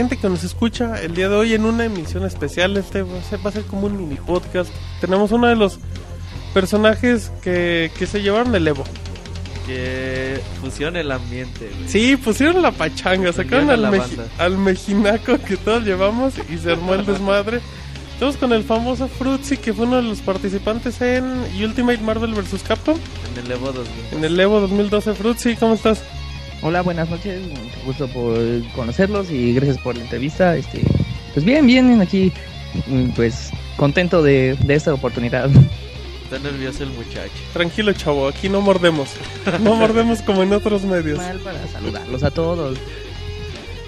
gente que nos escucha el día de hoy en una emisión especial. Este va a ser, va a ser como un mini podcast. Tenemos uno de los personajes que, que se llevaron el Evo. Que fusiona el ambiente, güey. Sí, pusieron la pachanga, sacaron al, meji- al mejinaco que todos llevamos y se armó el desmadre. Estamos con el famoso Fruitsy, que fue uno de los participantes en Ultimate Marvel vs. Capcom, En el Evo 2000. en el Evo 2012. Fruitsy, ¿cómo estás? Hola, buenas noches. Mucho gusto por conocerlos y gracias por la entrevista. Este, pues bien, bien, aquí, mm, pues contento de, de esta oportunidad. Está nervioso el muchacho. Tranquilo, chavo, aquí no mordemos. No mordemos como en otros medios. Mal para saludarlos a todos.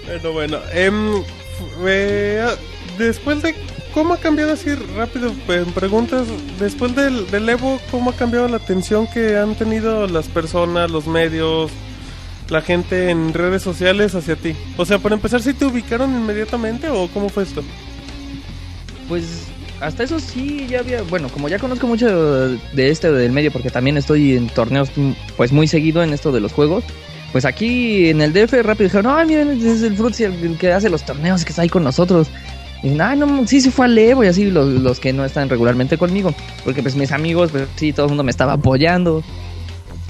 Bueno, bueno. em, eh, después de... ¿Cómo ha cambiado así rápido? En preguntas, después del, del Evo, ¿cómo ha cambiado la atención que han tenido las personas, los medios, la gente en redes sociales hacia ti? O sea, para empezar, ¿sí te ubicaron inmediatamente o cómo fue esto? Pues hasta eso sí ya había, bueno, como ya conozco mucho de este del medio porque también estoy en torneos pues muy seguido en esto de los juegos. Pues aquí en el DF rápido dijeron, ay miren, es el Fruitsy el que hace los torneos que está ahí con nosotros. Y dicen, ay no, sí, sí fue al Evo y así los, los que no están regularmente conmigo. Porque pues mis amigos, pues sí, todo el mundo me estaba apoyando.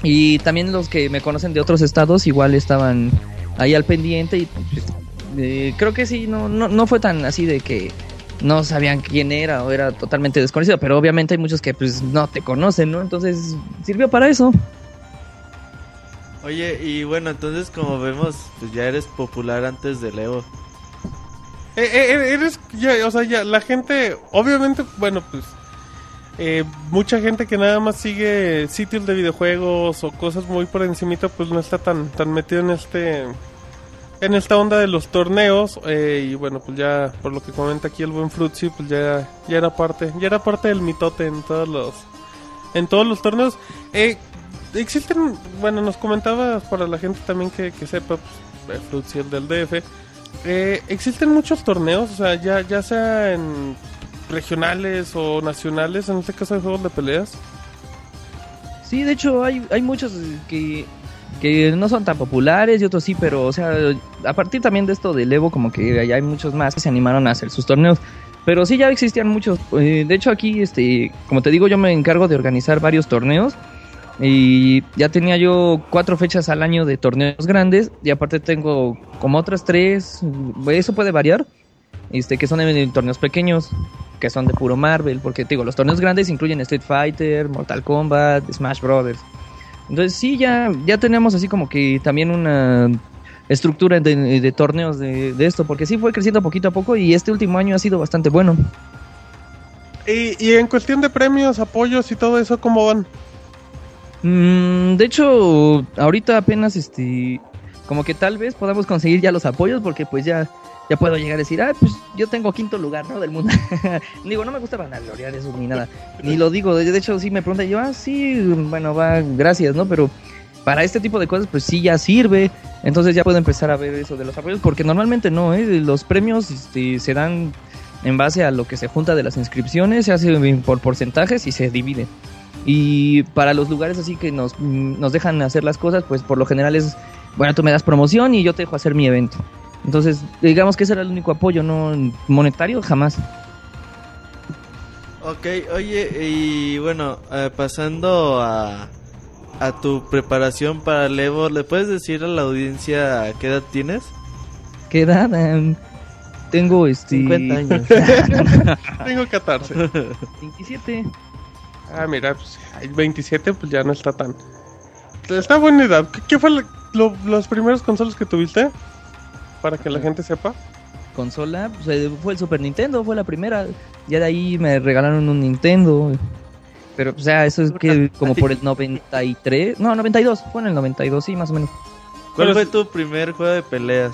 Y también los que me conocen de otros estados igual estaban ahí al pendiente y pues, eh, creo que sí, no, no, no fue tan así de que no sabían quién era o era totalmente desconocido, pero obviamente hay muchos que pues no te conocen, ¿no? Entonces sirvió para eso. Oye, y bueno, entonces como vemos, pues ya eres popular antes del Evo. Eh, eh, eres, ya, o sea, ya, la gente, obviamente, bueno, pues, eh, mucha gente que nada más sigue sitios de videojuegos o cosas muy por encimita, pues no está tan, tan metido en este, en esta onda de los torneos, eh, y bueno, pues ya, por lo que comenta aquí el buen Fruitsy, pues ya, ya era parte, ya era parte del mitote en todos los, en todos los torneos. Eh, existen, bueno, nos comentaba para la gente también que, que sepa, pues, el del DF, eh, existen muchos torneos, o sea, ya, ya sea en regionales o nacionales, en este caso de juegos de peleas. Sí, de hecho hay, hay muchos que, que no son tan populares y otros sí, pero o sea, a partir también de esto del Evo como que ya hay muchos más que se animaron a hacer sus torneos. Pero sí ya existían muchos. Eh, de hecho aquí, este, como te digo, yo me encargo de organizar varios torneos. Y ya tenía yo cuatro fechas al año de torneos grandes. Y aparte tengo como otras tres. Eso puede variar. Este, que son en, en torneos pequeños. Que son de puro Marvel. Porque te digo, los torneos grandes incluyen Street Fighter, Mortal Kombat, Smash Brothers. Entonces sí, ya, ya tenemos así como que también una estructura de, de torneos de, de esto. Porque sí fue creciendo poquito a poco. Y este último año ha sido bastante bueno. Y, y en cuestión de premios, apoyos y todo eso, ¿cómo van? Mm, de hecho, ahorita apenas este como que tal vez podamos conseguir ya los apoyos porque pues ya ya puedo llegar a decir, ah, pues yo tengo quinto lugar, ¿no? Del mundo. digo, no me gusta vanagloriar eso ni nada. Ni lo digo, de hecho sí me preguntan, yo, ah, sí, bueno, va, gracias, ¿no? Pero para este tipo de cosas pues sí ya sirve. Entonces ya puedo empezar a ver eso de los apoyos porque normalmente no, ¿eh? Los premios este, se dan en base a lo que se junta de las inscripciones, se hace por porcentajes y se divide. Y para los lugares así que nos, nos dejan hacer las cosas, pues por lo general es, bueno, tú me das promoción y yo te dejo hacer mi evento. Entonces, digamos que ese era el único apoyo, no monetario, jamás. Ok, oye, y bueno, eh, pasando a, a tu preparación para el Evo, ¿le puedes decir a la audiencia qué edad tienes? ¿Qué edad? Em, tengo este... 50 años. Tengo 14. 27. Ah, mira, pues, hay 27, pues ya no está tan... Está buena edad. ¿Qué, qué fue lo- los primeros consolas que tuviste? Para que la gente sepa. Consola, pues, fue el Super Nintendo, fue la primera. Ya de ahí me regalaron un Nintendo. Pero, o sea, eso es que como por el 93... No, 92, fue en el 92, sí, más o menos. ¿Cuál fue tu primer juego de peleas?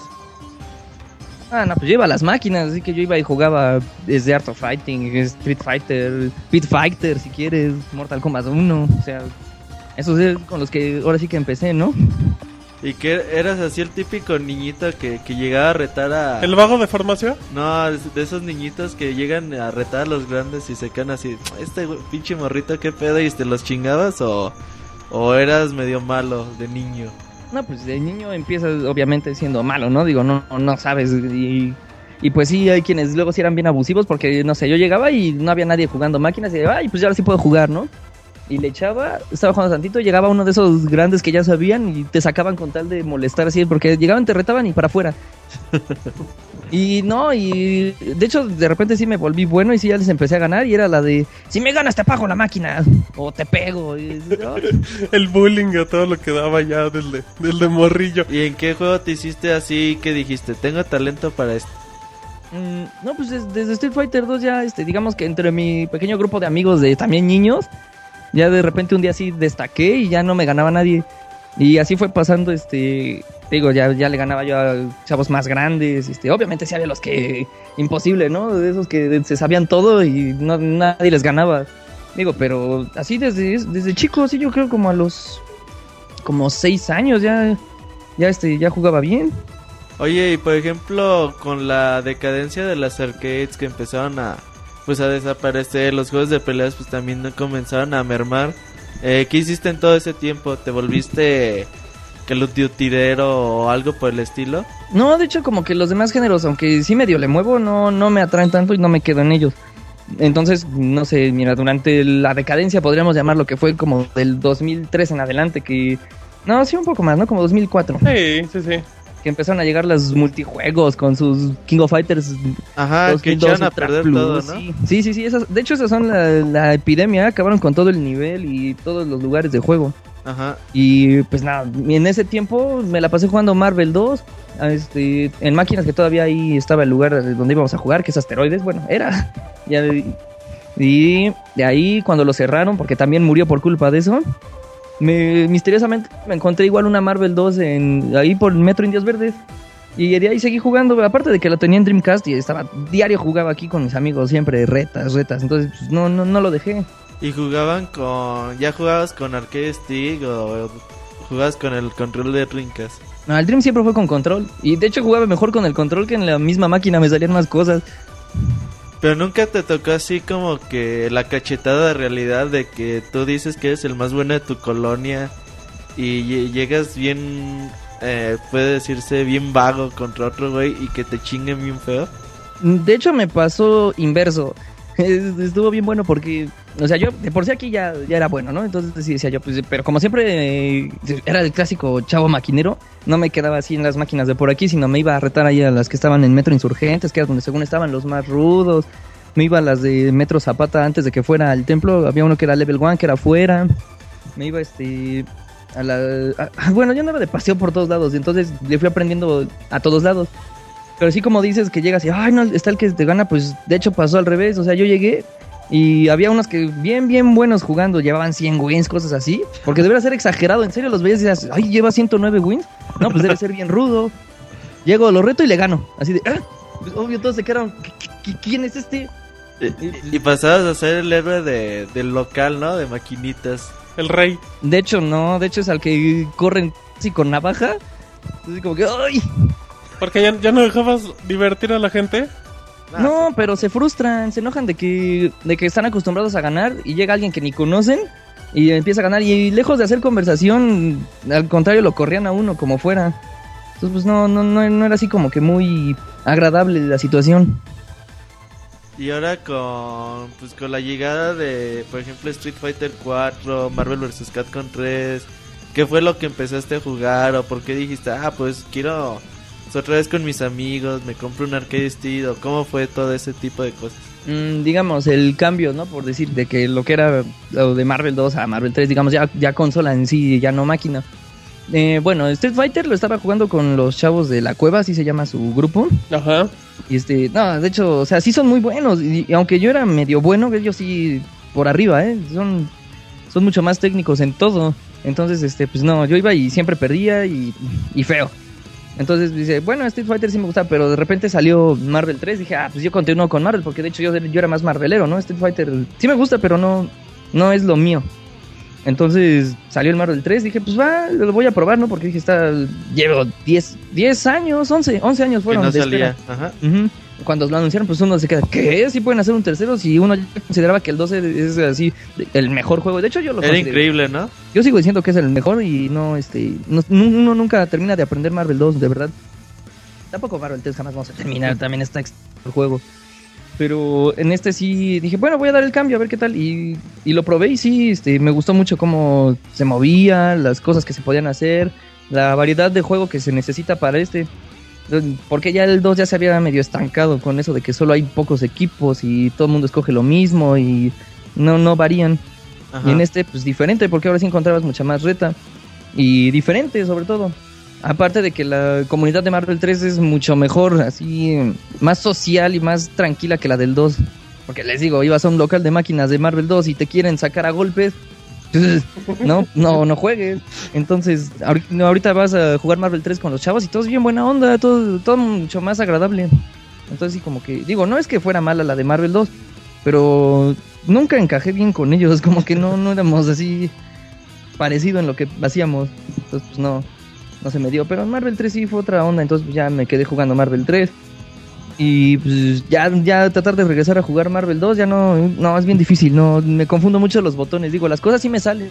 Ah, no, pues yo iba a las máquinas, así que yo iba y jugaba desde Art of Fighting, Street Fighter, Pit Fighter, si quieres, Mortal Kombat 1, o sea, esos es con los que ahora sí que empecé, ¿no? ¿Y que eras así el típico niñito que, que llegaba a retar a... ¿El vago de farmacia? No, de esos niñitos que llegan a retar a los grandes y se quedan así, este pinche morrito, qué pedo, y te los chingabas o, o eras medio malo de niño. No, pues de niño empiezas obviamente siendo malo, ¿no? Digo, no, no sabes y, y pues sí, hay quienes luego sí eran bien abusivos porque, no sé, yo llegaba y no había nadie jugando máquinas y ay, pues ya ahora sí puedo jugar, ¿no? Y le echaba, estaba jugando tantito, llegaba uno de esos grandes que ya sabían y te sacaban con tal de molestar así, porque llegaban, te retaban y para afuera. y no, y de hecho de repente sí me volví bueno y sí ya les empecé a ganar y era la de, si me ganas te apago la máquina o te pego. Y, ¿no? El bullying a todo lo que daba ya del de, del de morrillo. ¿Y en qué juego te hiciste así que dijiste, tengo talento para esto? Mm, no, pues des- desde Street Fighter 2 ya, este, digamos que entre mi pequeño grupo de amigos de también niños, ya de repente un día así destaqué y ya no me ganaba nadie. Y así fue pasando, este, digo, ya, ya le ganaba yo a chavos más grandes, este, obviamente sí había los que, imposible, ¿no? De esos que se sabían todo y no, nadie les ganaba. Digo, pero así desde, desde chico, sí, yo creo como a los, como seis años ya, ya, este, ya jugaba bien. Oye, y por ejemplo, con la decadencia de las arcades que empezaron a pues a desaparecer, los juegos de peleas pues también comenzaron a mermar. Eh, ¿Qué hiciste en todo ese tiempo? ¿Te volviste Call of Dutyero o algo por el estilo? No, de hecho, como que los demás géneros, aunque sí medio le muevo, no, no me atraen tanto y no me quedo en ellos. Entonces, no sé, mira, durante la decadencia podríamos llamar lo que fue como del 2003 en adelante, que... No, sí, un poco más, ¿no? Como 2004, Sí, sí, sí. Que empezaron a llegar los multijuegos con sus King of Fighters Ajá, que 2002 echaron a perder Plus, todo, ¿no? Sí, sí, sí, esas- de hecho esas son la, la epidemia, acabaron con todo el nivel y todos los lugares de juego. Ajá. Y pues nada, en ese tiempo me la pasé jugando Marvel 2, a este, en máquinas que todavía ahí estaba el lugar donde íbamos a jugar, que es asteroides, bueno, era. Ya, y de ahí cuando lo cerraron, porque también murió por culpa de eso, me, misteriosamente me encontré igual una Marvel 2 en, ahí por Metro Indias Verdes. Y de ahí seguí jugando, aparte de que la tenía en Dreamcast y estaba diario jugaba aquí con mis amigos, siempre retas, retas, entonces pues, no, no, no lo dejé. ¿Y jugaban con... ya jugabas con arcade stick o jugabas con el control de Rincas? No, el Dream siempre fue con control. Y de hecho jugaba mejor con el control que en la misma máquina me salían más cosas. Pero nunca te tocó así como que la cachetada de realidad de que tú dices que eres el más bueno de tu colonia y lle- llegas bien, eh, puede decirse bien vago contra otro güey y que te chinguen bien feo. De hecho me pasó inverso. Es- Estuvo bien bueno porque, o sea, yo de por sí aquí ya, ya era bueno, ¿no? Entonces decía yo, pues, pero como siempre eh, era el clásico chavo maquinero, no me quedaba así en las máquinas de por aquí, sino me iba a retar ahí a las que estaban en Metro Insurgentes, que era donde según estaban los más rudos. Me iba a las de Metro Zapata antes de que fuera al templo, había uno que era Level 1, que era afuera. Me iba este a la a- a- bueno, yo andaba de paseo por todos lados, y entonces le fui aprendiendo a todos lados. Pero sí como dices que llegas y, ay, no, está el que te gana, pues de hecho pasó al revés. O sea, yo llegué y había unos que bien, bien buenos jugando, llevaban 100 wins, cosas así. Porque debería ser exagerado, en serio los veías y decías, ay, lleva 109 wins. No, pues debe ser bien rudo. Llego, lo reto y le gano. Así de, ah, pues, obvio, todos se quedaron, "¿Qui- qui- ¿quién es este? Y, y pasabas a ser el héroe de, del local, ¿no? De maquinitas. El rey. De hecho, no, de hecho es al que corren así con navaja. Así como que, ay, Porque ya, ya no dejabas divertir a la gente. No, pero se frustran, se enojan de que, de que están acostumbrados a ganar y llega alguien que ni conocen y empieza a ganar y lejos de hacer conversación, al contrario lo corrían a uno como fuera. Entonces pues no, no, no, no era así como que muy agradable la situación. Y ahora con pues con la llegada de, por ejemplo, Street Fighter 4, Marvel vs. Capcom 3, ¿qué fue lo que empezaste a jugar o por qué dijiste, ah, pues quiero pues, otra vez con mis amigos, me compro un arcade stick o cómo fue todo ese tipo de cosas? Mm, digamos, el cambio, ¿no? Por decir, de que lo que era lo de Marvel 2 a Marvel 3, digamos, ya, ya consola en sí, ya no máquina. Eh, bueno, Street Fighter lo estaba jugando con los chavos de la cueva, así se llama su grupo. Ajá. Y este, no, de hecho, o sea, sí son muy buenos. Y, y aunque yo era medio bueno, ellos sí por arriba, ¿eh? Son, son mucho más técnicos en todo. Entonces, este, pues no, yo iba y siempre perdía y, y feo. Entonces dice, bueno, Street Fighter sí me gusta, pero de repente salió Marvel 3. Dije, ah, pues yo continúo con Marvel, porque de hecho yo, yo era más Marvelero, ¿no? Street Fighter sí me gusta, pero no, no es lo mío. Entonces salió el Marvel 3, dije, pues va, lo voy a probar, ¿no? Porque dije, está, llevo 10, 10 años, 11, 11 años Que fueron no de salía. espera. Ajá. Ujú. Cuando lo anunciaron, pues uno se queda, ¿qué? ¿Sí pueden hacer un tercero? Si uno ya consideraba que el 12 es así el mejor juego. De hecho, yo lo Era increíble, ¿no? Yo sigo diciendo que es el mejor y no, este, no- uno nunca termina de aprender Marvel 2, de verdad. Tampoco Marvel 3 jamás vamos a terminar, también está el juego. Pero en este sí dije, bueno, voy a dar el cambio a ver qué tal. Y, y lo probé y sí, este, me gustó mucho cómo se movía, las cosas que se podían hacer, la variedad de juego que se necesita para este. Porque ya el 2 ya se había medio estancado con eso de que solo hay pocos equipos y todo el mundo escoge lo mismo y no, no varían. Ajá. Y en este, pues diferente, porque ahora sí encontrabas mucha más reta. Y diferente, sobre todo. Aparte de que la comunidad de Marvel 3 es mucho mejor, así, más social y más tranquila que la del 2. Porque les digo, ibas a un local de máquinas de Marvel 2 y te quieren sacar a golpes. No, no, no juegues. Entonces, ahorita vas a jugar Marvel 3 con los chavos y todo es bien buena onda, todo, todo mucho más agradable. Entonces, sí, como que, digo, no es que fuera mala la de Marvel 2, pero nunca encajé bien con ellos, como que no, no éramos así parecido en lo que hacíamos. Entonces, pues no, no se me dio. Pero en Marvel 3 sí fue otra onda, entonces pues, ya me quedé jugando Marvel 3. Y pues ya, ya tratar de regresar a jugar Marvel 2 ya no, no, es bien difícil, no, me confundo mucho los botones. Digo, las cosas sí me salen,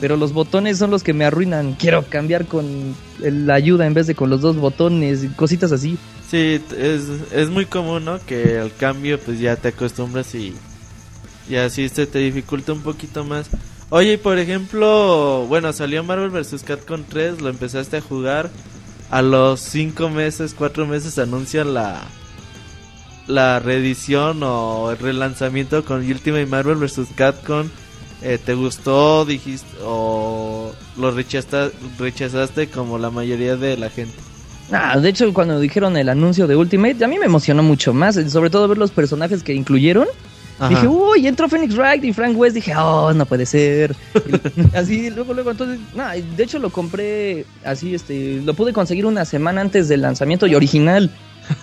pero los botones son los que me arruinan. Quiero cambiar con la ayuda en vez de con los dos botones cositas así. Sí, es, es muy común, ¿no? Que al cambio pues ya te acostumbras y, y así se te dificulta un poquito más. Oye, por ejemplo, bueno, salió Marvel vs. Capcom 3, lo empezaste a jugar. A los 5 meses, 4 meses anuncian la la reedición o el relanzamiento con Ultimate Marvel vs. Capcom. Eh, ¿Te gustó? Dijiste o lo rechazta- rechazaste como la mayoría de la gente. Ah, de hecho, cuando dijeron el anuncio de Ultimate, a mí me emocionó mucho más, sobre todo ver los personajes que incluyeron. Ajá. Dije, uy, entró Phoenix Wright y Frank West. Dije, oh, no puede ser. Así, luego, luego, entonces, nah, de hecho lo compré así, este, lo pude conseguir una semana antes del lanzamiento y original.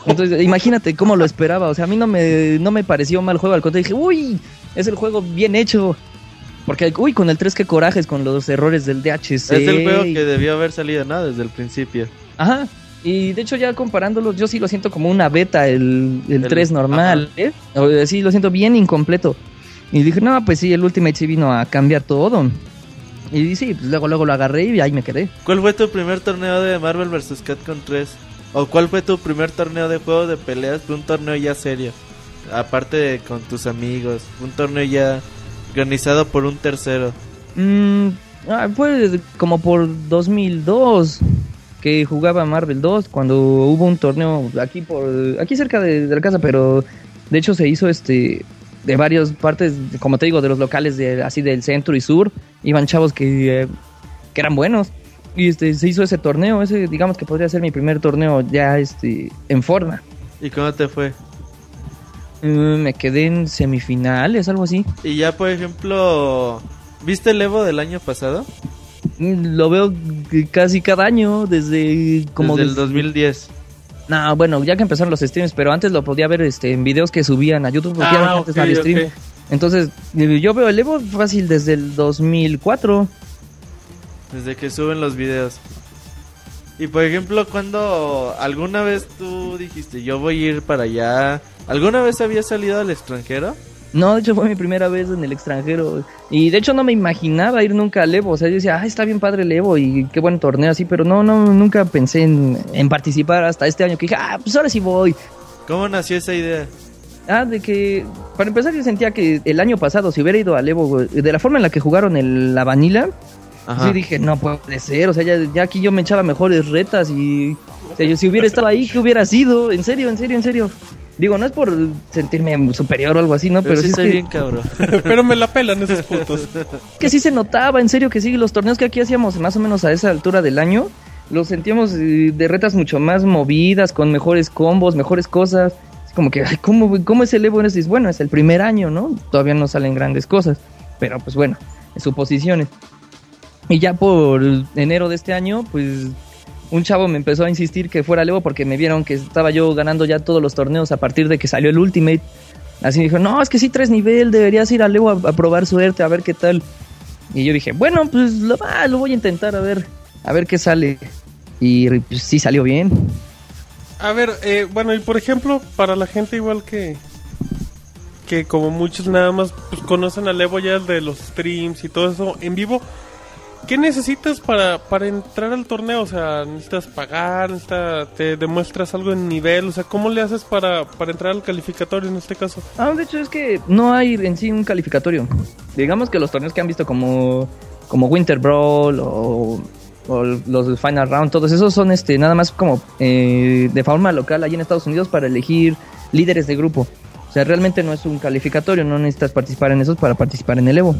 Entonces, imagínate cómo lo esperaba. O sea, a mí no me, no me pareció mal juego. Al contrario, dije, uy, es el juego bien hecho. Porque, uy, con el 3 que corajes con los errores del DHC. Es el juego que debió haber salido, ¿no? Desde el principio. Ajá. Y de hecho ya comparándolos, yo sí lo siento como una beta, el, el El- 3 normal, ¿eh? Sea, Sí, lo siento bien incompleto. Y dije, no, pues sí, el Ultimate sí vino a cambiar todo. Y sí, pues luego, luego lo agarré y ahí me quedé. ¿Cuál fue tu primer torneo de Marvel vs. Capcom 3? ¿O cuál fue tu primer torneo de juego de peleas? Fue un torneo ya serio. Aparte de con tus amigos. Un torneo ya organizado por un tercero. Mm, ah, fue como por 2002 que jugaba Marvel 2 cuando hubo un torneo aquí por aquí cerca de, de la casa, pero de hecho se hizo este de varias partes, como te digo, de los locales de así del centro y sur, iban chavos que, que eran buenos y este se hizo ese torneo, ese digamos que podría ser mi primer torneo ya este en forma. ¿Y cómo te fue? Mm, me quedé en semifinales, algo así. Y ya, por ejemplo, ¿viste el Evo del año pasado? Mm, Lo veo casi cada año desde como Desde el des- 2010. No, bueno, ya que empezaron los streams, pero antes lo podía ver este, en videos que subían a YouTube. Porque Ah, antes ok, no había stream. Entonces, eh, yo veo el Evo fácil desde el 2004. Desde que suben los videos. Y por ejemplo, cuando alguna vez tú dijiste, yo voy a ir para allá, ¿alguna vez habías salido al extranjero? No, de hecho fue mi primera vez en el extranjero. Y de hecho no me imaginaba ir nunca al Evo. O sea, yo decía, ah, está bien padre el Evo y qué buen torneo así. Pero no, no, nunca pensé en, en participar hasta este año. Que dije, ah, pues ahora sí voy. ¿Cómo nació esa idea? Ah, de que, para empezar, yo sentía que el año pasado, si hubiera ido al Evo, de la forma en la que jugaron el, la Vanilla, Ajá. Sí, dije, no puede ser, o sea, ya, ya aquí yo me echaba mejores retas y... O sea, yo si hubiera estado ahí, ¿qué hubiera sido? En serio, en serio, en serio. Digo, no es por sentirme superior o algo así, ¿no? Pero, Pero, sí sí es estoy que, bien cabrón. Pero me la pelan esos putos. que sí se notaba, en serio, que sí, los torneos que aquí hacíamos más o menos a esa altura del año, los sentíamos eh, de retas mucho más movidas, con mejores combos, mejores cosas. Es como que, ay, ¿cómo, cómo es el Evo? Es bueno, es el primer año, ¿no? Todavía no salen grandes cosas. Pero pues bueno, suposiciones. Y ya por enero de este año, pues un chavo me empezó a insistir que fuera al Evo porque me vieron que estaba yo ganando ya todos los torneos a partir de que salió el Ultimate. Así me dijo, no, es que sí traes nivel, deberías ir al Evo a, a probar suerte, a ver qué tal. Y yo dije, bueno, pues lo, ah, lo voy a intentar a ver, a ver qué sale. Y pues sí salió bien. A ver, eh, bueno, y por ejemplo, para la gente igual que que como muchos nada más pues, conocen al Evo ya de los streams y todo eso en vivo, ¿qué necesitas para, para entrar al torneo? O sea, necesitas pagar, necesitas, te demuestras algo en nivel, o sea, ¿cómo le haces para, para entrar al calificatorio en este caso? Ah, de hecho es que no hay en sí un calificatorio. Digamos que los torneos que han visto como, como Winter Brawl o, o los Final Round, todos esos son este nada más como eh, de forma local ahí en Estados Unidos para elegir líderes de grupo. O sea, realmente no es un calificatorio, no necesitas participar en esos para participar en el Evo.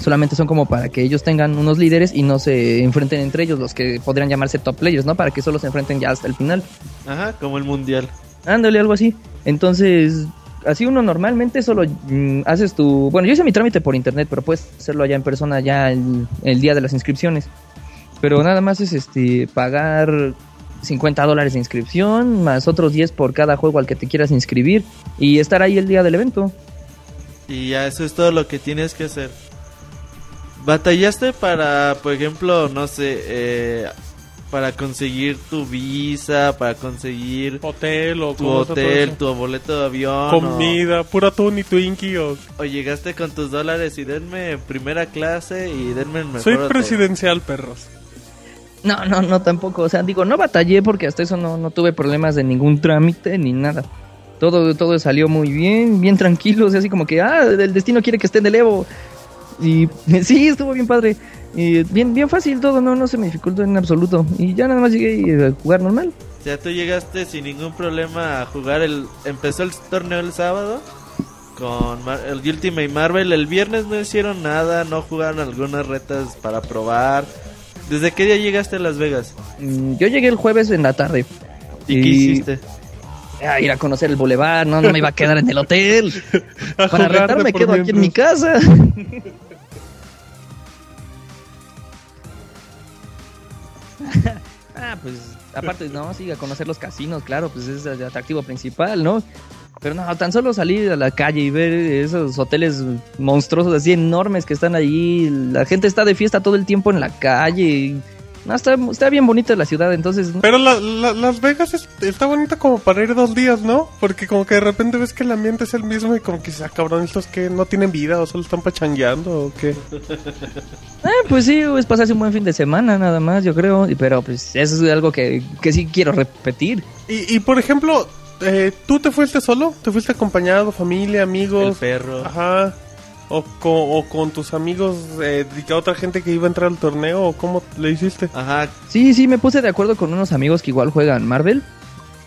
Solamente son como para que ellos tengan unos líderes y no se enfrenten entre ellos, los que podrían llamarse top players, ¿no? Para que solo se enfrenten ya hasta el final. Ajá, como el mundial. Ándale, algo así. Entonces, así uno normalmente solo mm, haces tu... Bueno, yo hice mi trámite por internet, pero puedes hacerlo allá en persona ya el, el día de las inscripciones. Pero nada más es este pagar 50 dólares de inscripción, más otros 10 por cada juego al que te quieras inscribir y estar ahí el día del evento. Y ya eso es todo lo que tienes que hacer. ¿Batallaste para, por ejemplo, no sé, eh, para conseguir tu visa, para conseguir Hotel o tu hotel, tu boleto de avión? comida, pura Tony Twinkie o... O, o llegaste con tus dólares y denme primera clase y denme el mejor Soy hotel? presidencial, perros. No, no, no tampoco. O sea, digo, no batallé porque hasta eso no, no tuve problemas de ningún trámite ni nada. Todo, todo salió muy bien, bien tranquilo. O sea, así como que, ah, el destino quiere que esté en el Evo. Y sí, estuvo bien padre. Y bien, bien fácil todo, no, no se me dificultó en absoluto. Y ya nada más llegué a jugar normal. O sea, tú llegaste sin ningún problema a jugar el... Empezó el torneo el sábado con Mar- el Ultimate Marvel. El viernes no hicieron nada, no jugaron algunas retas para probar. ¿Desde qué día llegaste a Las Vegas? Mm, Yo llegué el jueves en la tarde. ¿Y, qué hiciste? A ir a conocer el boulevard, no, no me iba a quedar en el hotel. Para retar me quedo aquí en mi casa. ah, pues aparte, no, sí, a conocer los casinos, claro, pues es el atractivo principal, ¿no? Pero no, tan solo salir a la calle y ver esos hoteles monstruosos así enormes que están ahí, la gente está de fiesta todo el tiempo en la calle. No, está, está bien bonita la ciudad, entonces... Pero la, la- Las Vegas es- está bonita como para ir dos días, ¿no? Porque como que de repente ves que el ambiente es el mismo y como que se ah, cabrón, estos que no tienen vida o solo están pachangueando o qué. Eh, pues sí, es pasarse un buen fin de semana nada más, yo creo. Pero pues eso es algo que, que sí quiero repetir. Y, y por ejemplo, eh, ¿tú te fuiste solo? ¿Te fuiste acompañado, familia, El amigos? perro. Ajá. O con, o con tus amigos, eh, otra gente que iba a entrar al torneo, o cómo le hiciste. Ajá, Sí, sí, me puse de acuerdo con unos amigos que igual juegan Marvel.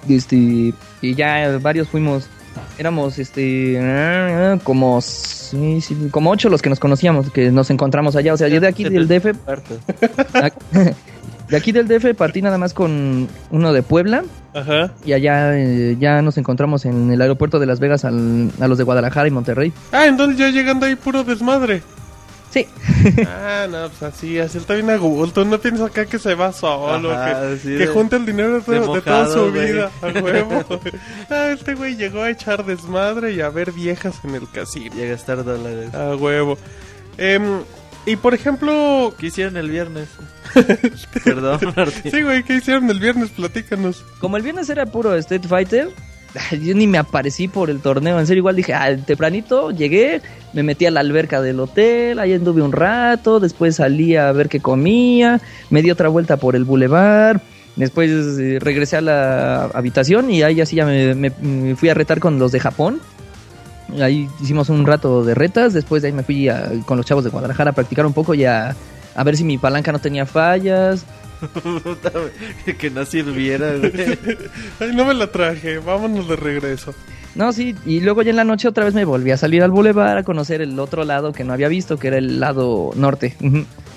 Este, y ya varios fuimos. Éramos, este, como, sí, sí, como ocho los que nos conocíamos, que nos encontramos allá. O sea, yo de aquí del DF. de aquí del DF partí nada más con uno de Puebla. Ajá. Y allá eh, ya nos encontramos en el aeropuerto de Las Vegas al- a los de Guadalajara y Monterrey. Ah, entonces ya llegando ahí puro desmadre. Sí, ah, no, pues así, así está bien a gusto. No piensas acá que se va solo, Ajá, que, sí, que de- junta el dinero de, todo- de toda su vida, a huevo. ah, este güey llegó a echar desmadre y a ver viejas en el casino. Y a gastar dólares. A huevo. Em, y por ejemplo, ¿Qué hicieron el viernes? Perdón, Martín. sí, güey, ¿qué hicieron el viernes? Platícanos. como el viernes era puro Street Fighter, yo ni me aparecí por el torneo. En serio, igual dije, ah, tempranito llegué, me metí a la alberca del hotel, ahí anduve un rato, después salí a ver qué comía, me di otra vuelta por el bulevar. Después eh, regresé a la habitación y ahí así ya me, me- me fui a retar con los de Japón. Ahí hicimos un rato de retas, después de ahí me fui a- con los chavos de Guadalajara a practicar un poco y a, a ver si mi palanca no tenía fallas. Que no sirviera. Ay, no me la traje, vámonos de regreso. No, sí, y luego ya en la noche otra vez me volví a salir al boulevard a conocer el otro lado que no había visto, que era el lado norte.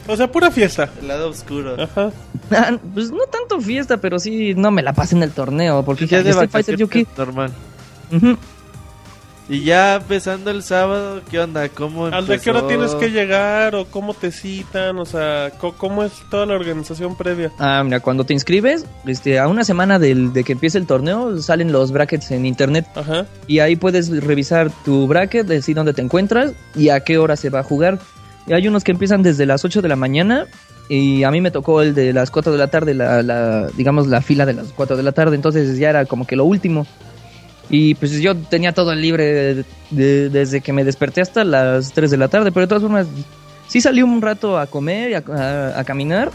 O sea, pura fiesta. El lado oscuro. Ajá. Ah, pues no tanto fiesta, pero sí no me la pasé en el torneo, porque Ya de Street Fighter normal. Ujú. Y ya empezando el sábado, ¿qué onda? ¿Cómo ¿Al de qué hora tienes que llegar o cómo te citan? O sea, ¿cómo es toda la organización previa? Ah, mira, cuando te inscribes, este, a una semana del, de que empiece el torneo, salen los brackets en internet. Ajá. Y ahí puedes revisar tu bracket, decir dónde te encuentras y a qué hora se va a jugar. Y hay unos que empiezan desde las 8 de la mañana y a mí me tocó el de las 4 de la tarde, la, la, digamos la fila de las 4 de la tarde, entonces ya era como que lo último. Y pues yo tenía todo el libre de- de- desde que me desperté hasta las 3 de la tarde, pero de todas formas sí salí un rato a comer y a, a- a caminar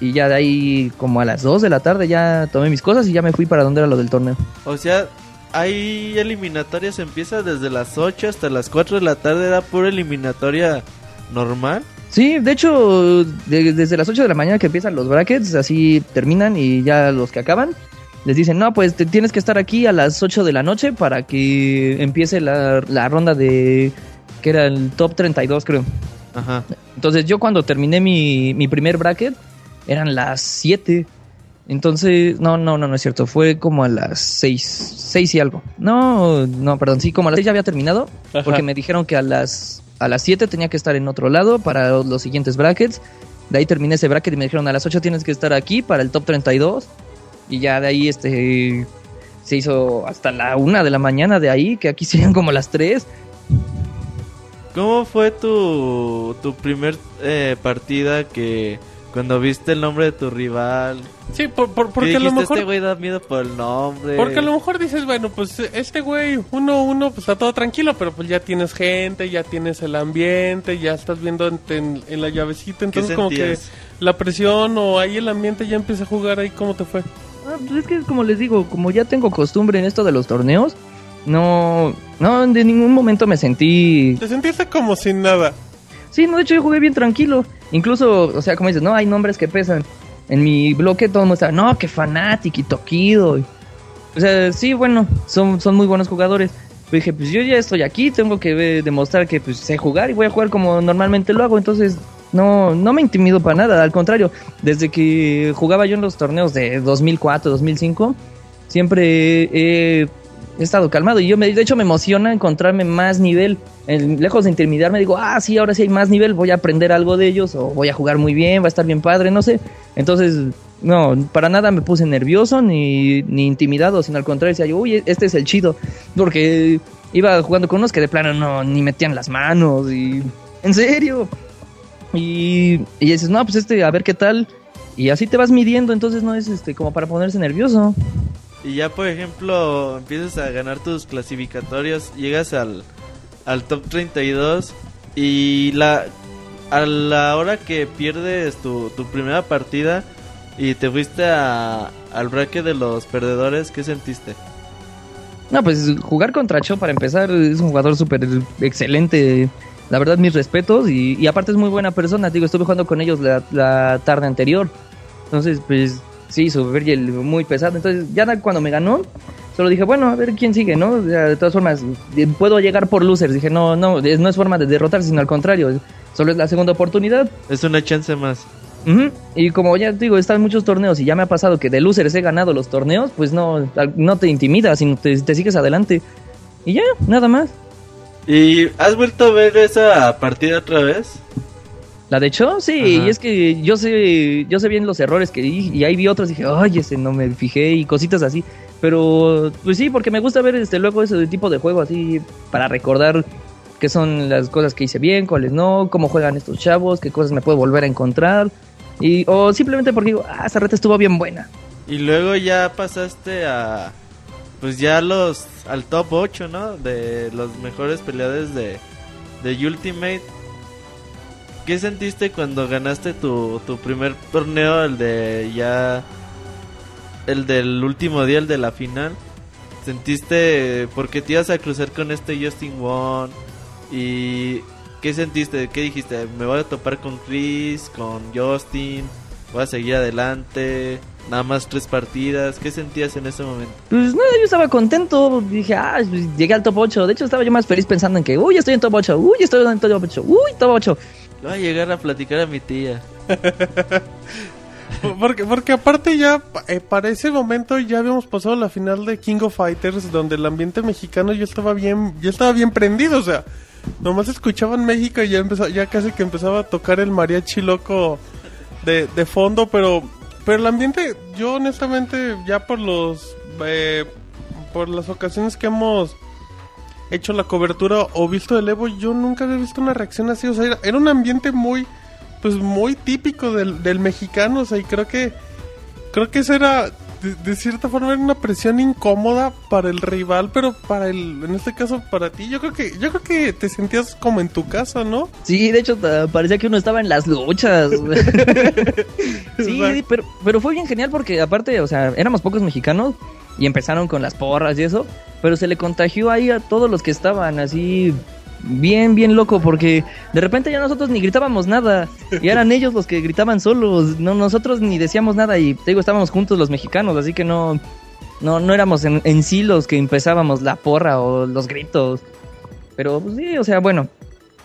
y ya de ahí como a las 2 de la tarde ya tomé mis cosas y ya me fui para donde era lo del torneo. O sea, hay eliminatorias, empieza desde las 8 hasta las 4 de la tarde, era pura eliminatoria normal. Sí, de hecho, de- desde las 8 de la mañana que empiezan los brackets, así terminan y ya los que acaban, les dicen, no, pues te tienes que estar aquí a las 8 de la noche para que empiece la, la ronda de, que era el top 32 creo. Ajá. Entonces yo cuando terminé mi, mi primer bracket, eran las 7. Entonces, no, no, no, no es cierto, fue como a las 6, 6 y algo. No, no, perdón, sí, como a las 6 ya había terminado, Ajá. porque me dijeron que a las, a las 7 tenía que estar en otro lado para los siguientes brackets. De ahí terminé ese bracket y me dijeron a las 8 tienes que estar aquí para el top 32. Y ya de ahí este se hizo hasta la 1 de la mañana de ahí, que aquí serían como las 3. ¿Cómo fue tu, tu primer eh, partida que cuando viste el nombre de tu rival? Sí, por, por- ¿Qué porque a lo mejor... Este güey da miedo por el nombre. Porque a lo mejor dices, bueno, pues este güey, uno, uno, pues está todo tranquilo, pero pues ya tienes gente, ya tienes el ambiente, ya estás viendo en, en- en la llavecita, entonces como que la presión o ahí el ambiente ya empieza a jugar ahí, ¿cómo te fue? Ah, pues es que como les digo, como ya tengo costumbre en esto de los torneos, no, no, de ningún momento me sentí... Te sentiste como sin nada. Sí, no, de hecho yo jugué bien tranquilo. Incluso, o sea, como dices, no, hay nombres que pesan. En mi bloque todo el mundo estaba, no, que Fnatic y Tokido. y- O sea, sí, bueno, son, son muy buenos jugadores. Pero dije, pues yo ya estoy aquí, tengo que eh, demostrar que pues sé jugar y voy a jugar como normalmente lo hago. Entonces, no, no me intimido para nada, al contrario. Desde que jugaba yo en los torneos de 2004, 2005, siempre he, estado calmado. Y yo, me, de hecho, me emociona encontrarme más nivel. Lejos de intimidarme, digo, ah, sí, ahora sí hay más nivel, voy a aprender algo de ellos, o voy a jugar muy bien, va a estar bien padre, no sé. Entonces, no, para nada me puse nervioso ni, ni intimidado, sino al contrario, decía yo, uy, este es el chido. Porque iba jugando con unos que de plano no, ni metían las manos, y. En serio. Y, y dices, no, pues este, a ver qué tal. Y así te vas midiendo, entonces no es este como para ponerse nervioso. Y ya, por ejemplo, empiezas a ganar tus clasificatorios, llegas al, al top 32 y la a la hora que pierdes tu, tu primera partida y te fuiste a, al bracket de los perdedores, ¿qué sentiste? No, pues jugar contra Cho para empezar es un jugador súper excelente. La verdad, mis respetos. Y, y aparte es muy buena persona. Digo, estuve jugando con ellos la, la tarde anterior. Entonces, pues sí, su Virgil muy pesado. Entonces, ya cuando me ganó, solo dije, bueno, a ver quién sigue, ¿no? O sea, de todas formas, eh, puedo llegar por losers. Dije, no, no, no es forma de derrotar, sino al contrario. Solo es la segunda oportunidad. Es una chance más. Ujú, Y como ya te digo, en muchos torneos y ya me ha pasado que de losers he ganado los torneos, pues no, no te intimidas, sino te, te sigues adelante. Y ya, nada más. ¿Y has vuelto a ver esa partida otra vez? La de hecho, sí, Ajá. y es que yo sé, yo sé bien los errores que di, y ahí vi otros y dije, ay, ese no me fijé y cositas así. Pero, pues sí, porque me gusta ver este luego ese tipo de juego así para recordar qué son las cosas que hice bien, cuáles no, cómo juegan estos chavos, qué cosas me puedo volver a encontrar. Y, o simplemente porque digo, ah, esa reta estuvo bien buena. Y luego ya pasaste a. Pues ya los. Al top 8, ¿no? De los mejores peleadores de. De Ultimate. ¿Qué sentiste cuando ganaste tu, tu primer torneo? El de ya. El del último día, el de la final. ¿Sentiste. Porque te ibas a cruzar con este Justin Wong? ¿Y qué sentiste? ¿Qué dijiste? ¿Me voy a topar con Chris? ¿Con Justin? ¿Voy a seguir adelante? Nada más tres partidas. ¿Qué sentías en ese momento? Pues nada, yo estaba contento. Dije, ah, pues, llegué al top 8. De hecho, estaba yo más feliz pensando en que, uy, estoy en top 8. Uy, estoy en top 8. Uy, top 8. Voy a llegar a platicar a mi tía. Porque, porque aparte ya, eh, para ese momento ya habíamos pasado la final de King of Fighters, donde el ambiente mexicano ya estaba bien, ya estaba bien prendido, o sea, nomás escuchaban México y ya empezó, ya casi que empezaba a tocar el mariachi loco de, de fondo, pero, pero el ambiente, yo honestamente, ya por los, eh, por las ocasiones que hemos hecho la cobertura o visto el Evo, yo nunca había visto una reacción así, o sea, era, un ambiente muy pues muy típico del, del mexicano, o sea, y creo que creo que eso era de, de cierta forma era una presión incómoda para el rival, pero para el en este caso para ti, yo creo que yo creo que te sentías como en tu casa, ¿no? Sí, de hecho ta- parecía que uno estaba en las luchas. sí, Exacto. pero, pero fue bien genial porque aparte, o sea, éramos pocos mexicanos y empezaron con las porras y eso, pero se le contagió ahí a todos los que estaban así bien, bien loco porque de repente ya nosotros ni gritábamos nada y eran ellos los que gritaban solos, no nosotros ni decíamos nada y te digo, estábamos juntos los mexicanos, así que no no no éramos en, en sí los que empezábamos la porra o los gritos. Pero pues, sí, o sea, bueno,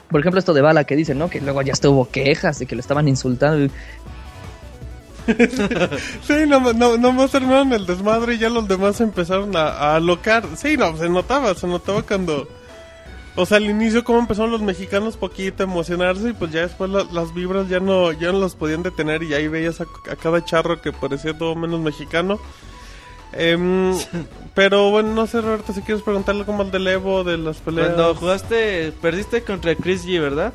por ejemplo, esto de Bala que dice, ¿no? Que luego ya estuvo quejas de que lo estaban insultando. Sí, no, no, nomás terminaron el desmadre y ya los demás empezaron a, a alocar. Sí, no, se notaba, se notaba cuando... O sea, al inicio como empezaron los mexicanos poquito a emocionarse y pues ya después la- las vibras ya no ya no los podían detener y ahí veías a, a cada charro que parecía todo menos mexicano. Em, pero bueno, no sé Roberto, si quieres preguntarle como al del Evo, de las peleas. Cuando jugaste, perdiste contra Chris G, ¿verdad?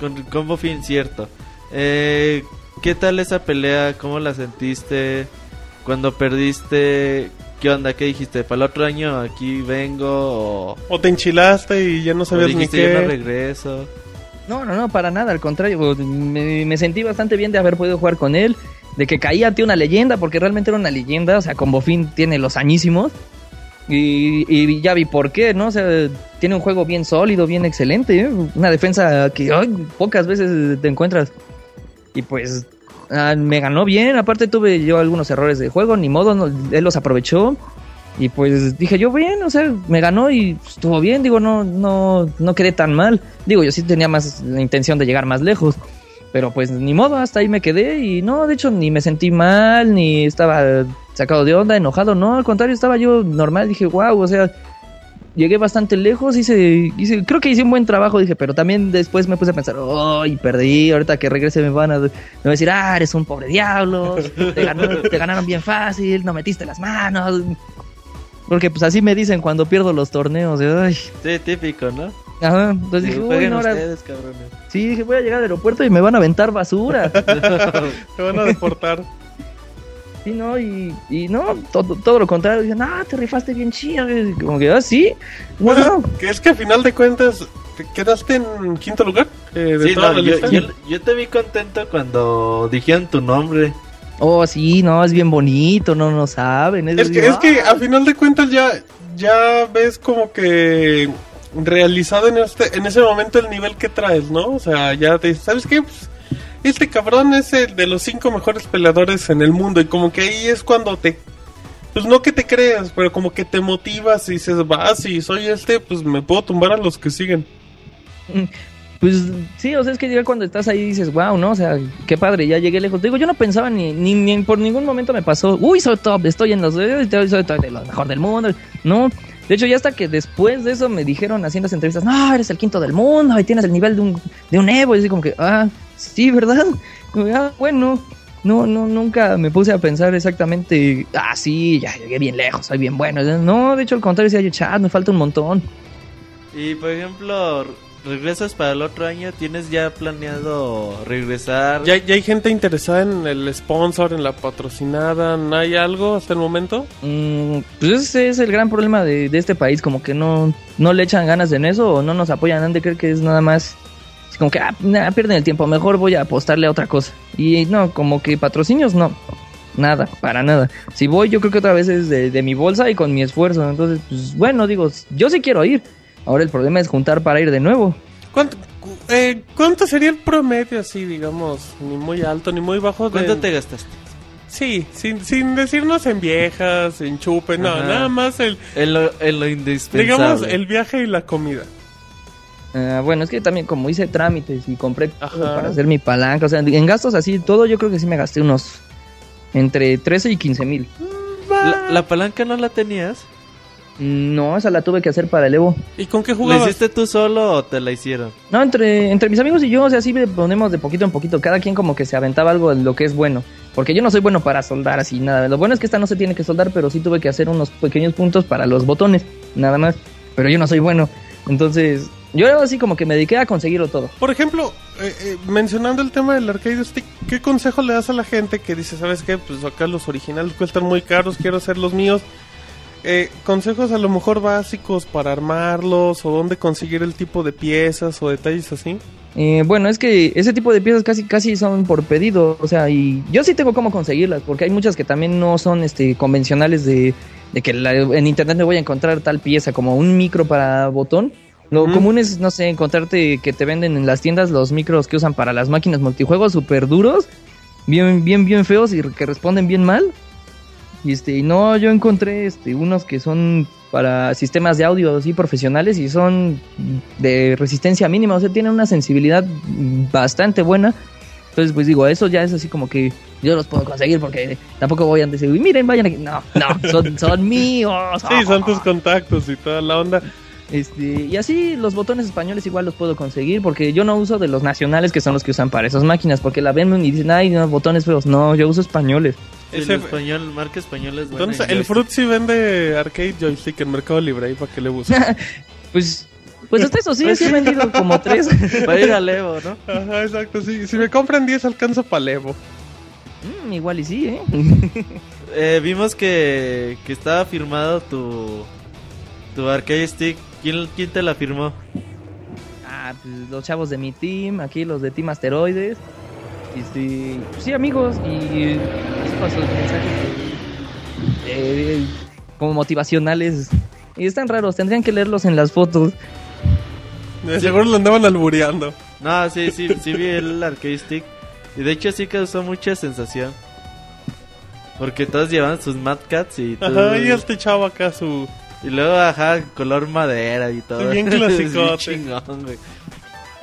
Con Combo Fin, cierto. Eh, ¿Qué tal esa pelea? ¿Cómo la sentiste? Cuando perdiste, ¿qué onda? ¿Qué dijiste? ¿Para el otro año aquí vengo? ¿O, O te enchilaste y ya no sabías ni yo no qué. regreso? No, no, no, para nada, al contrario, me, me sentí bastante bien de haber podido jugar con él, de que caía ante una leyenda, porque realmente era una leyenda, o sea, con Bofín tiene los añísimos, y, y ya vi por qué, ¿no? O sea, tiene un juego bien sólido, bien excelente, ¿eh? una defensa que ay, pocas veces te encuentras, y pues ah, me ganó bien, aparte tuve yo algunos errores de juego, ni modo, él los aprovechó, y pues dije yo bien, o sea, me ganó y estuvo bien, digo, no, no, no quedé tan mal. Digo, yo sí tenía más la intención de llegar más lejos. Pero pues ni modo, hasta ahí me quedé. Y no, de hecho ni me sentí mal, ni estaba sacado de onda, enojado, no, al contrario, estaba yo normal, dije, wow, o sea, llegué bastante lejos, hice, hice, creo que hice un buen trabajo, dije, pero también después me puse a pensar, ay, perdí, ahorita que regrese me van a, me van a decir, ah, eres un pobre diablo, te, ganaron bien fácil, no metiste las manos. Porque pues así me dicen cuando pierdo los torneos, ay, Sí, típico, ¿no? ajá, entonces Sí, dije, uy, no, ahora- ustedes, cabrones. sí, dije, voy a llegar al aeropuerto y me van a aventar basura. Te van a deportar. Sí, no, y, y no, todo, todo lo contrario. Dicen, ah, te rifaste bien chido. Y Como que, ah, sí. Bueno, que es que a final de cuentas te quedaste en quinto lugar eh, de Sí, no, yo, lista. yo- yo te vi contento cuando dijeron tu nombre. oh, sí, no, es bien bonito, no no saben. Es que, digo, es que a final de cuentas ya, ya ves como que realizado en este, en ese momento el nivel que traes, ¿no? O sea, ya te dices, ¿sabes qué? Pues, este cabrón es el de los cinco mejores peleadores en el mundo y como que ahí es cuando te, pues no que te creas, pero como que te motivas y dices, va, si soy este, pues me puedo tumbar a los que siguen. Pues sí, o sea, es que ya cuando estás ahí dices, wow, ¿no? O sea, qué padre, ya llegué lejos. Te digo, yo no pensaba ni, ni, ni por ningún momento me pasó, uy, soy top, estoy en los, soy top de los mejor del mundo. No, de hecho, ya hasta que después de eso me dijeron haciendo las entrevistas, no, eres el quinto del mundo y tienes el nivel de un, de un Evo. Y así como que, ah, sí, ¿verdad? Ah, bueno, no, no, nunca me puse a pensar exactamente, ah, sí, ya llegué bien lejos, soy bien bueno. No, de hecho, al contrario, decía yo, chat, me falta un montón. Y por ejemplo, regresas para el otro año, ¿tienes ya planeado regresar? ¿Ya, ya hay gente interesada en el sponsor, en la patrocinada, ¿no hay algo hasta el momento? Mm, pues ese es el gran problema de, de este país, como que no, no le echan ganas en eso o no nos apoyan, han de creer que es nada más, es como que, ah, nah, pierden el tiempo, mejor voy a apostarle a otra cosa. Y no, como que patrocinios no, nada, para nada. Si voy, yo creo que otra vez es de, de mi bolsa y con mi esfuerzo, entonces, pues bueno, digo, yo sí quiero ir. Ahora el problema es juntar para ir de nuevo. ¿Cuánto, cu- eh, ¿Cuánto sería el promedio así, digamos? Ni muy alto, ni muy bajo. de- ¿Cuánto te gastaste? Sí, sin, sin decirnos en viejas, en chupe, no, Ajá. nada más el, En lo, en lo indispensable. digamos, el viaje y la comida. Ah, bueno, es que también como hice trámites y compré Ajá. para hacer mi palanca, o sea, en gastos así, todo yo creo que sí me gasté unos entre 13 y 15 mil. ¿La, la palanca no la tenías? No, esa la tuve que hacer para el Evo. ¿Y con qué ¿La jugabas? hiciste tú solo o te la hicieron? No, entre, entre mis amigos y yo, o sea, sí le ponemos de poquito en poquito. Cada quien como que se aventaba algo de lo que es bueno. Porque yo no soy bueno para soldar así, nada. Lo bueno es que esta no se tiene que soldar, pero sí tuve que hacer unos pequeños puntos para los botones, nada más. Pero yo no soy bueno. Entonces, Yo así como que me dediqué a conseguirlo todo. Por ejemplo, eh, eh, mencionando el tema del arcade stick, ¿qué consejo le das a la gente que dice, sabes qué? Pues acá los originales cuestan muy caros, quiero hacer los míos. Eh, consejos a lo mejor básicos para armarlos o dónde conseguir el tipo de piezas o detalles así. Eh, bueno, es que ese tipo de piezas casi casi son por pedido, o sea, y yo sí tengo cómo conseguirlas, porque hay muchas que también no son este convencionales de, de que la- en internet me voy a encontrar tal pieza como un micro para botón. Lo Ujú. común es, no sé, encontrarte que te venden en las tiendas los micros que usan para las máquinas multijuegos súper duros, bien, bien, bien feos y que responden bien mal. Y este, y no, yo encontré este, unos que son para sistemas de audio así profesionales y son de resistencia mínima, o sea, tienen una sensibilidad bastante buena. Entonces, pues digo, eso ya es así como que yo los puedo conseguir porque tampoco voy a decir, "Uy, miren, vayan aquí. No, no, son, son míos. Sí, son tus contactos y toda la onda. Este, y así los botones españoles igual los puedo conseguir porque yo no uso de los nacionales que son los que usan para esas máquinas porque la ven y dicen, ay, no, botones feos. No, yo uso españoles. El Ese- español, marca española es buena. Entonces, en el. Fruit sí vende arcade joystick en Mercado Libre ahí para que le busques. Pues, pues hasta eso sí, sí he vendido como tres. Va a ir al Evo, ¿no? Ajá, exacto, sí. Si me compran 10 alcanzo para Evo. Mm, igual y sí, ¿eh? Eh, vimos que, que estaba firmado tu, tu arcade stick. ¿Quién, ¿Quién te la firmó? Ah, pues los chavos de mi team, aquí los de Team Asteroides. Este, sí, amigos, y con sus mensajes de- como motivacionales. Y están raros, tendrían que leerlos en las fotos. De seguro lo andaban albureando. No, sí, sí, sí vi el arcade stick. Y de hecho sí causó mucha sensación. Porque todos llevaban sus Mad Cats y tú- Ajá, y este chavo acá su... Y luego, ajá, color madera y todo. Bien chingón, güey.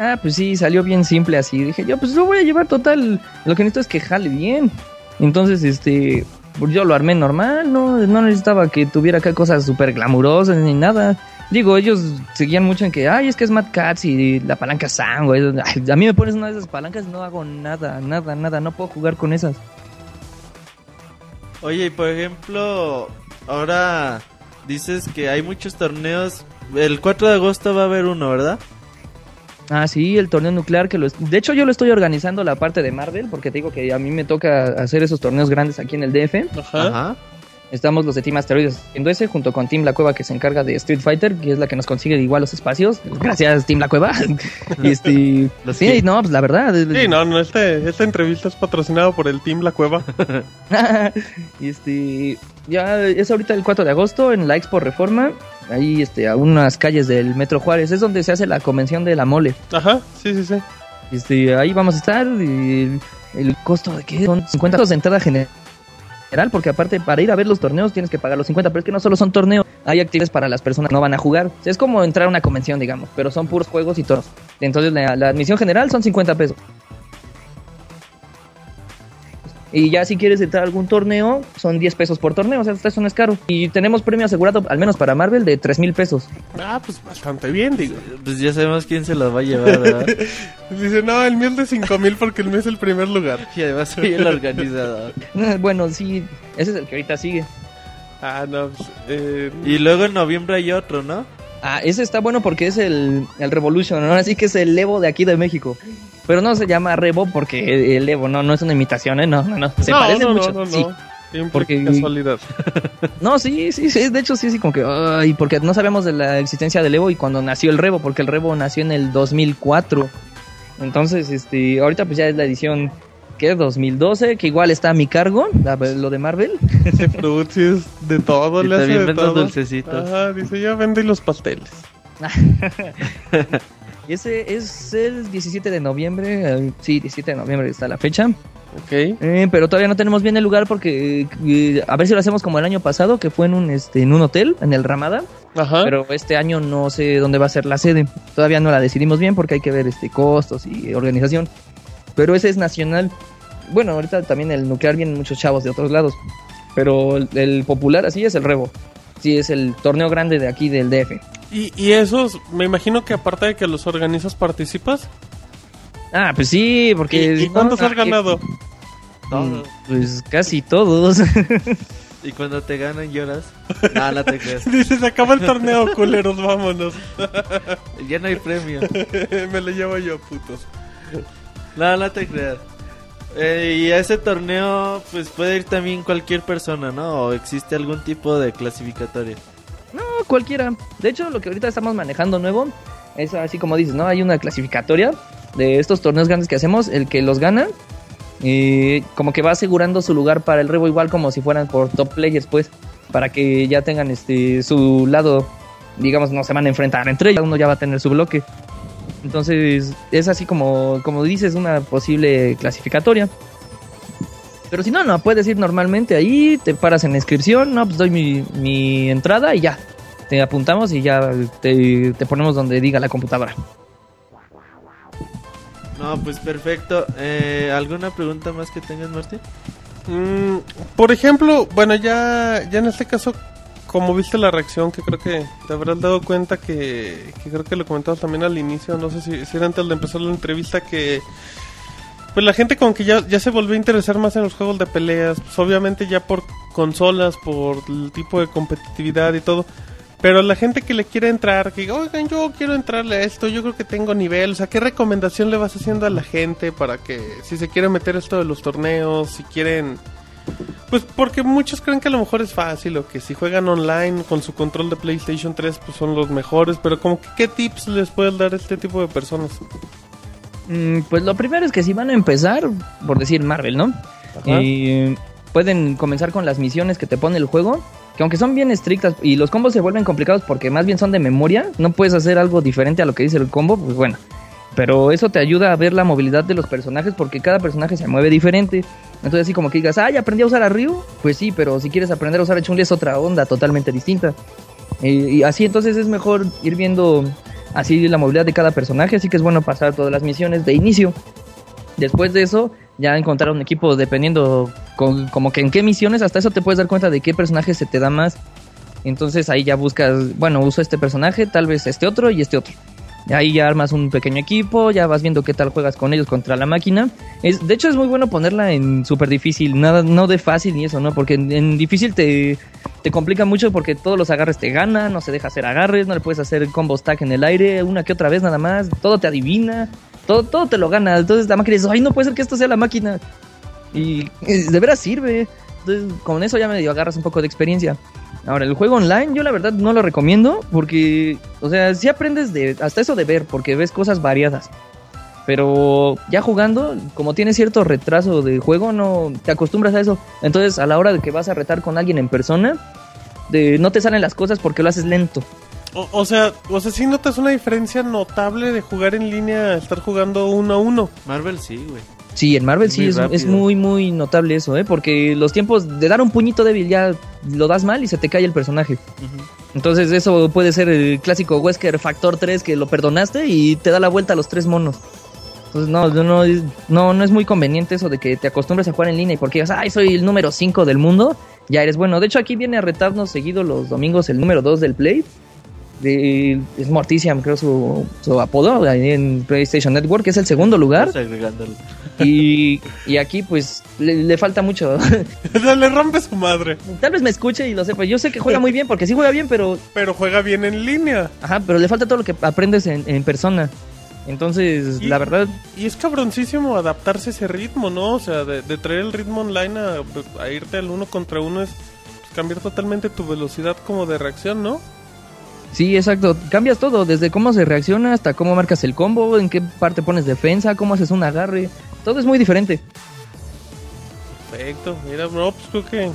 Ah, pues sí, salió bien simple así. Dije yo, pues lo voy a llevar total. Lo que necesito es que jale bien. Entonces, este, pues yo lo armé normal, no, no necesitaba que tuviera acá cosas súper glamurosas ni nada. Digo, ellos seguían mucho en que, ay, es que es Mad Cats y la palanca sangre. Ay, a mí me pones una de esas palancas no hago nada, nada, nada. No puedo jugar con esas. Oye, y por ejemplo, ahora dices que hay muchos torneos. El 4 de agosto va a haber uno, ¿verdad? Ah, sí, el torneo nuclear que lo... es- De hecho, yo lo estoy organizando la parte de Marvel porque te digo que a mí me toca hacer esos torneos grandes aquí en el DF. Ajá. Estamos los de Team Asteroides haciendo ese junto con Team La Cueva que se encarga de Street Fighter, que es la que nos consigue igual los espacios. Gracias, Team La Cueva. y este, sí, no, pues la verdad. Sí, no, no, este, esta entrevista es patrocinada por el Team La Cueva. y este, ya es ahorita el 4 de agosto en la Expo Reforma, ahí este, a unas calles del Metro Juárez, es donde se hace la convención de la mole. Ajá, sí, sí, sí. Este, ahí vamos a estar. y el costo de qué? Son 50 pesos de entrada general. Porque aparte, para ir a ver los torneos tienes que pagar los 50. Pero es que no solo son torneos, hay actividades para las personas que no van a jugar. Es como entrar a una convención, digamos. Pero son puros juegos y toros. Entonces, la, la admisión general son 50 pesos. Y ya si quieres entrar a algún torneo, son 10 pesos por torneo. O sea, eso no es caro. Y tenemos premio asegurado, al menos para Marvel, de 3 mil pesos. Ah, pues bastante bien, digo. Pues ya sabemos quién se los va a llevar, ¿verdad? Dice, no, el mío es de 5000 porque el mío es el primer lugar. y además soy el organizador. bueno, sí, ese es el que ahorita sigue. Ah, no, pues, eh, Y luego en noviembre hay otro, ¿no? Ah, ese está bueno porque es el, el Revolution, ¿no? Así que es el Evo de aquí de México. Pero no se llama Revo porque el Evo no, no es una imitación, ¿eh? No, no, no. Se no, parecen no, mucho. no, no, sí. Porque- casualidad. No, sí, sí, sí. De hecho, sí, sí, como que. Ay, porque no sabemos de la existencia del Evo y cuando nació el Revo, porque el Revo nació en el 2004. Entonces, este, ahorita pues ya es la edición. ¿Qué? 2012, que igual está a mi cargo, la- lo de Marvel. Sí es de todo, Y le hace también de todo. dulcecitos. Ajá, dice, ya vende los pasteles. Y ese es el 17 de noviembre. sí, 17 de noviembre está la fecha. Ok. Eh, pero todavía no tenemos bien el lugar porque eh, a ver si lo hacemos como el año pasado, que fue en un este en un hotel, en el Ramada, Ajá. pero este año no sé dónde va a ser la sede. Todavía no la decidimos bien porque hay que ver este costos y organización. Pero ese es nacional. Bueno, ahorita también el nuclear vienen muchos chavos de otros lados, pero el, el popular así es el Revo. Sí, es el torneo grande de aquí del DF. Y, y esos, me imagino que aparte de que los organizas, participas. Ah, pues sí, porque... ¿Y, y no, cuántos ah, has ganado? Pues casi todos. Y cuando te ganan lloras. No, no te creas. Dice, se acaba el torneo, culeros, vámonos. Ya no hay premio. Me lo llevo yo, putos. No, no te creas. Eh, y a ese torneo, pues puede ir también cualquier persona, ¿no? O existe algún tipo de clasificatoria. Cualquiera. De hecho, lo que ahorita estamos manejando nuevo es así como dices, ¿no? Hay una clasificatoria de estos torneos grandes que hacemos. El que los gana, eh, como que va asegurando su lugar para el Revo, igual como si fueran por top players, pues, para que ya tengan este su lado, digamos, no se van a enfrentar entre ellos, uno ya va a tener su bloque. Entonces, es así como, como dices, una posible clasificatoria. Pero si no, no, puedes ir normalmente ahí, te paras en la inscripción, no, pues doy mi, mi entrada y ya. Te apuntamos y ya te, te ponemos donde diga la computadora. No, pues perfecto. Eh, ¿Alguna pregunta más que tengas, Martín? Mm, por ejemplo, bueno, ya, ya en este caso, como viste la reacción, que creo que te habrás dado cuenta que, que creo que lo comentabas también al inicio, no sé si, si era antes de empezar la entrevista, que pues la gente como que ya, ya se volvió a interesar más en los juegos de peleas, pues obviamente ya por consolas, por el tipo de competitividad y todo. Pero la gente que le quiere entrar, que diga, oigan, yo quiero entrarle a esto, yo creo que tengo nivel. O sea, ¿qué recomendación le vas haciendo a la gente para que si se quiere meter esto de los torneos, si quieren... Pues porque muchos creen que a lo mejor es fácil o que si juegan online con su control de PlayStation 3 pues son los mejores, pero como que qué tips les puedes dar a este tipo de personas. Mm, pues lo primero es que si van a empezar, por decir Marvel, ¿no? Y pueden comenzar con las misiones que te pone el juego, que aunque son bien estrictas y los combos se vuelven complicados porque más bien son de memoria, no puedes hacer algo diferente a lo que dice el combo, pues bueno. Pero eso te ayuda a ver la movilidad de los personajes porque cada personaje se mueve diferente. Entonces así como que digas, ya aprendí a usar a Ryu, pues sí, pero si quieres aprender a usar a Chun-Li es otra onda totalmente distinta. Eh, y así entonces es mejor ir viendo así la movilidad de cada personaje, así que es bueno pasar todas las misiones de inicio. Después de eso, ya encontrar un equipo dependiendo con- como que en qué misiones, hasta eso te puedes dar cuenta de qué personaje se te da más. Entonces ahí ya buscas, bueno, uso este personaje, tal vez este otro y este otro. Ahí ya armas un pequeño equipo, ya vas viendo qué tal juegas con ellos contra la máquina. Es, de hecho es muy bueno ponerla en súper difícil, nada, no de fácil ni eso, ¿no? Porque en, en difícil te, te complica mucho porque todos los agarres te ganan, no se deja hacer agarres, no le puedes hacer combo stack en el aire, una que otra vez nada más, todo te adivina, todo, todo te lo gana. Entonces la máquina dice, ay, no puede ser que esto sea la máquina. Y de veras sirve. Entonces con eso ya medio agarras un poco de experiencia. Ahora, el juego online yo la verdad no lo recomiendo porque, o sea, sí aprendes de, hasta eso de ver, porque ves cosas variadas. Pero ya jugando, como tiene cierto retraso de juego, no te acostumbras a eso. Entonces, a la hora de que vas a retar con alguien en persona, de, no te salen las cosas porque lo haces lento. O, o sea, o sea, sí notas una diferencia notable de jugar en línea a estar jugando uno a uno. Marvel sí, güey. Sí, en Marvel sí Muy es, muy, muy notable eso, ¿eh? Porque los tiempos de dar un puñito débil ya lo das mal y se te cae el personaje. Entonces eso puede ser el clásico Wesker Factor 3 que lo perdonaste y te da la vuelta a los tres monos. Entonces no, no, no, es- no, no es muy conveniente eso de que te acostumbres a jugar en línea y porque digas, ay, soy el número 5 del mundo, ya eres bueno. De hecho aquí viene a retarnos seguido los domingos el número 2 del Play. De, es Morticiam, creo su, su apodo ahí en PlayStation Network, que es el segundo lugar. Y, y aquí pues le, le falta mucho. Le rompe su madre. Tal vez me escuche y lo sepa. Yo sé que juega muy bien porque sí juega bien, pero Pero juega bien en línea. Ajá, pero le falta todo lo que aprendes en, en persona. Entonces, Y- la verdad, Y es cabroncísimo adaptarse a ese ritmo, ¿no? O sea, de, de traer el ritmo online a, a irte al uno contra uno es pues, cambiar totalmente tu velocidad como de reacción, ¿no? Sí, exacto. Cambias todo, desde cómo se reacciona hasta cómo marcas el combo, en qué parte pones defensa, cómo haces un agarre. Todo es muy diferente. Perfecto. Mira, no, pues creo que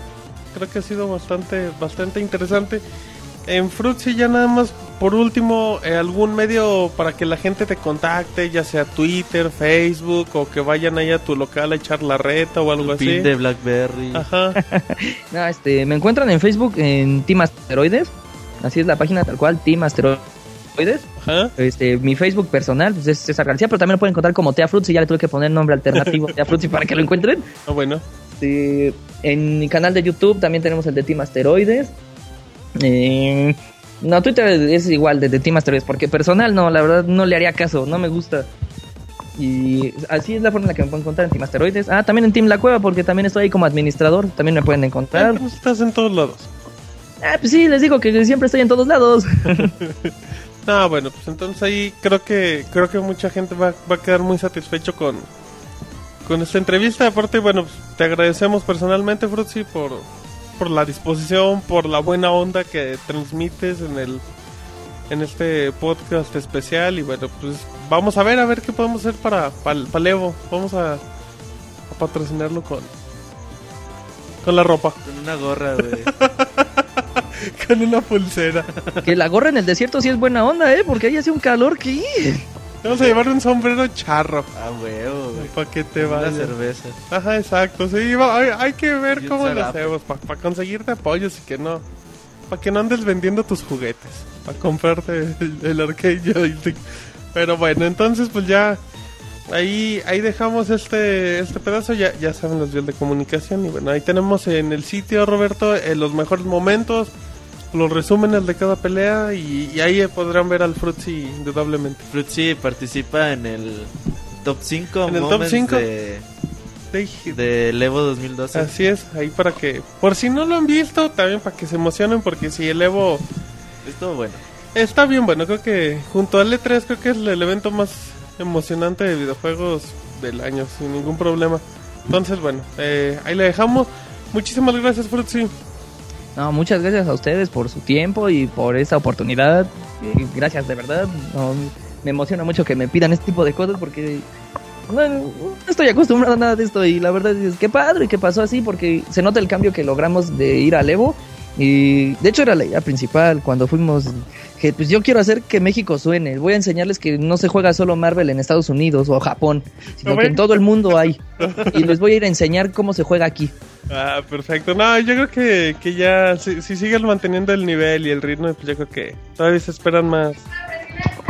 creo que ha sido bastante bastante interesante. En Fruitsy ya nada más por último eh, algún medio para que la gente te contacte, ya sea Twitter, Facebook o que vayan ahí a tu local a echar la reta o algo Tu así. pin de Blackberry. Ajá. Ah, este, me encuentran en Facebook en Team Asteroides. Así es la página tal cual, Team Asteroides. Ajá. Este, mi Facebook personal pues, es César García, pero también lo pueden encontrar como Tea Fruits y ya le tuve que poner nombre alternativo Tea Fruits para que lo encuentren. Ah, bueno. Este, en mi canal de YouTube también tenemos el de Team Asteroides. Eh, no, Twitter es igual de, de Team Asteroides, porque personal no, la verdad no le haría caso, no me gusta. Y así es la forma en la que me pueden encontrar en Team Asteroides. Ah, también en Team La Cueva, porque también estoy ahí como administrador. También me pueden encontrar. Pues estás en todos lados. Ah, pues sí, les digo que siempre estoy en todos lados. No, bueno, pues entonces ahí creo que creo que mucha gente va, va a quedar muy satisfecho con, con esta entrevista. Aparte, bueno, pues, te agradecemos personalmente, Frutzi, por, por la disposición, por la buena onda que transmites en el en este podcast especial y bueno, pues vamos a ver a ver qué podemos hacer para para, Evo. Vamos a, a patrocinarlo con con la ropa. Con una gorra, güey. con una pulsera. Que la gorra en el desierto sí es buena onda, ¿eh? Porque ahí hace un calor que... Vamos a llevar un sombrero charro. Ah, huevo, güey. Para que te vaya. Una cerveza. Ajá, exacto. Sí, va- hay, hay que ver Y cómo lo hacemos. Para conseguirte apoyos y que no. Para que no andes vendiendo tus juguetes. Para comprarte el, el arcade joystick. Pero bueno, entonces pues ya. Ahí, ahí dejamos este, este pedazo, ya, ya saben los vías de comunicación y bueno, ahí tenemos en el sitio Roberto eh, los mejores momentos, los resúmenes de cada pelea y, y ahí podrán ver al Fruitsy indudablemente. Fruitsy participa en el top 5 En el top moments cinco. de, Sí, de Evo 2012. Así es, ahí para que, por si no lo han visto, también para que se emocionen, porque si el Evo Estuvo bueno. está bien bueno, creo que junto al E3 creo que es el evento más emocionante de videojuegos del año, sin ningún problema. Entonces, bueno, eh, ahí le dejamos. Muchísimas gracias, Fruitsy. No, muchas gracias a ustedes por su tiempo y por esta oportunidad. Eh, gracias, de verdad. No, me emociona mucho que me pidan este tipo de cosas porque no estoy acostumbrado a nada de esto y la verdad es que padre que pasó así porque se nota el cambio que logramos de ir al Evo. Y de hecho era la idea principal cuando fuimos que pues yo quiero hacer que México suene. Voy a enseñarles que no se juega solo Marvel en Estados Unidos o Japón, sino ¿No que en todo el mundo hay. Y les voy a ir a enseñar cómo se juega aquí. Ah, perfecto. No, yo creo que, que ya, si, si siguen manteniendo el nivel y el ritmo, pues yo creo que todavía se esperan más.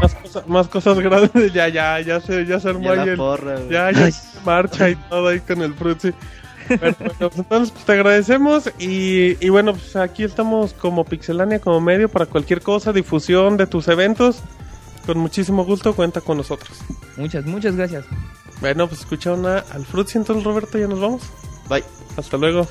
Más, cosa- más cosas grandes. Ya, ya, ya se, ya se armó Ya ahí la el- porra, güey. Ya, ya se marcha y todo ahí con el Fruitsy. Bueno, bueno, pues entonces pues, te agradecemos y, y bueno, pues aquí estamos como Pixelania, como medio para cualquier cosa, difusión de tus eventos. Con muchísimo gusto cuenta con nosotros. Muchas, muchas gracias. Bueno, pues escucharon a, al Fruitsy, entonces Roberto, ya nos vamos. Bye. Hasta luego.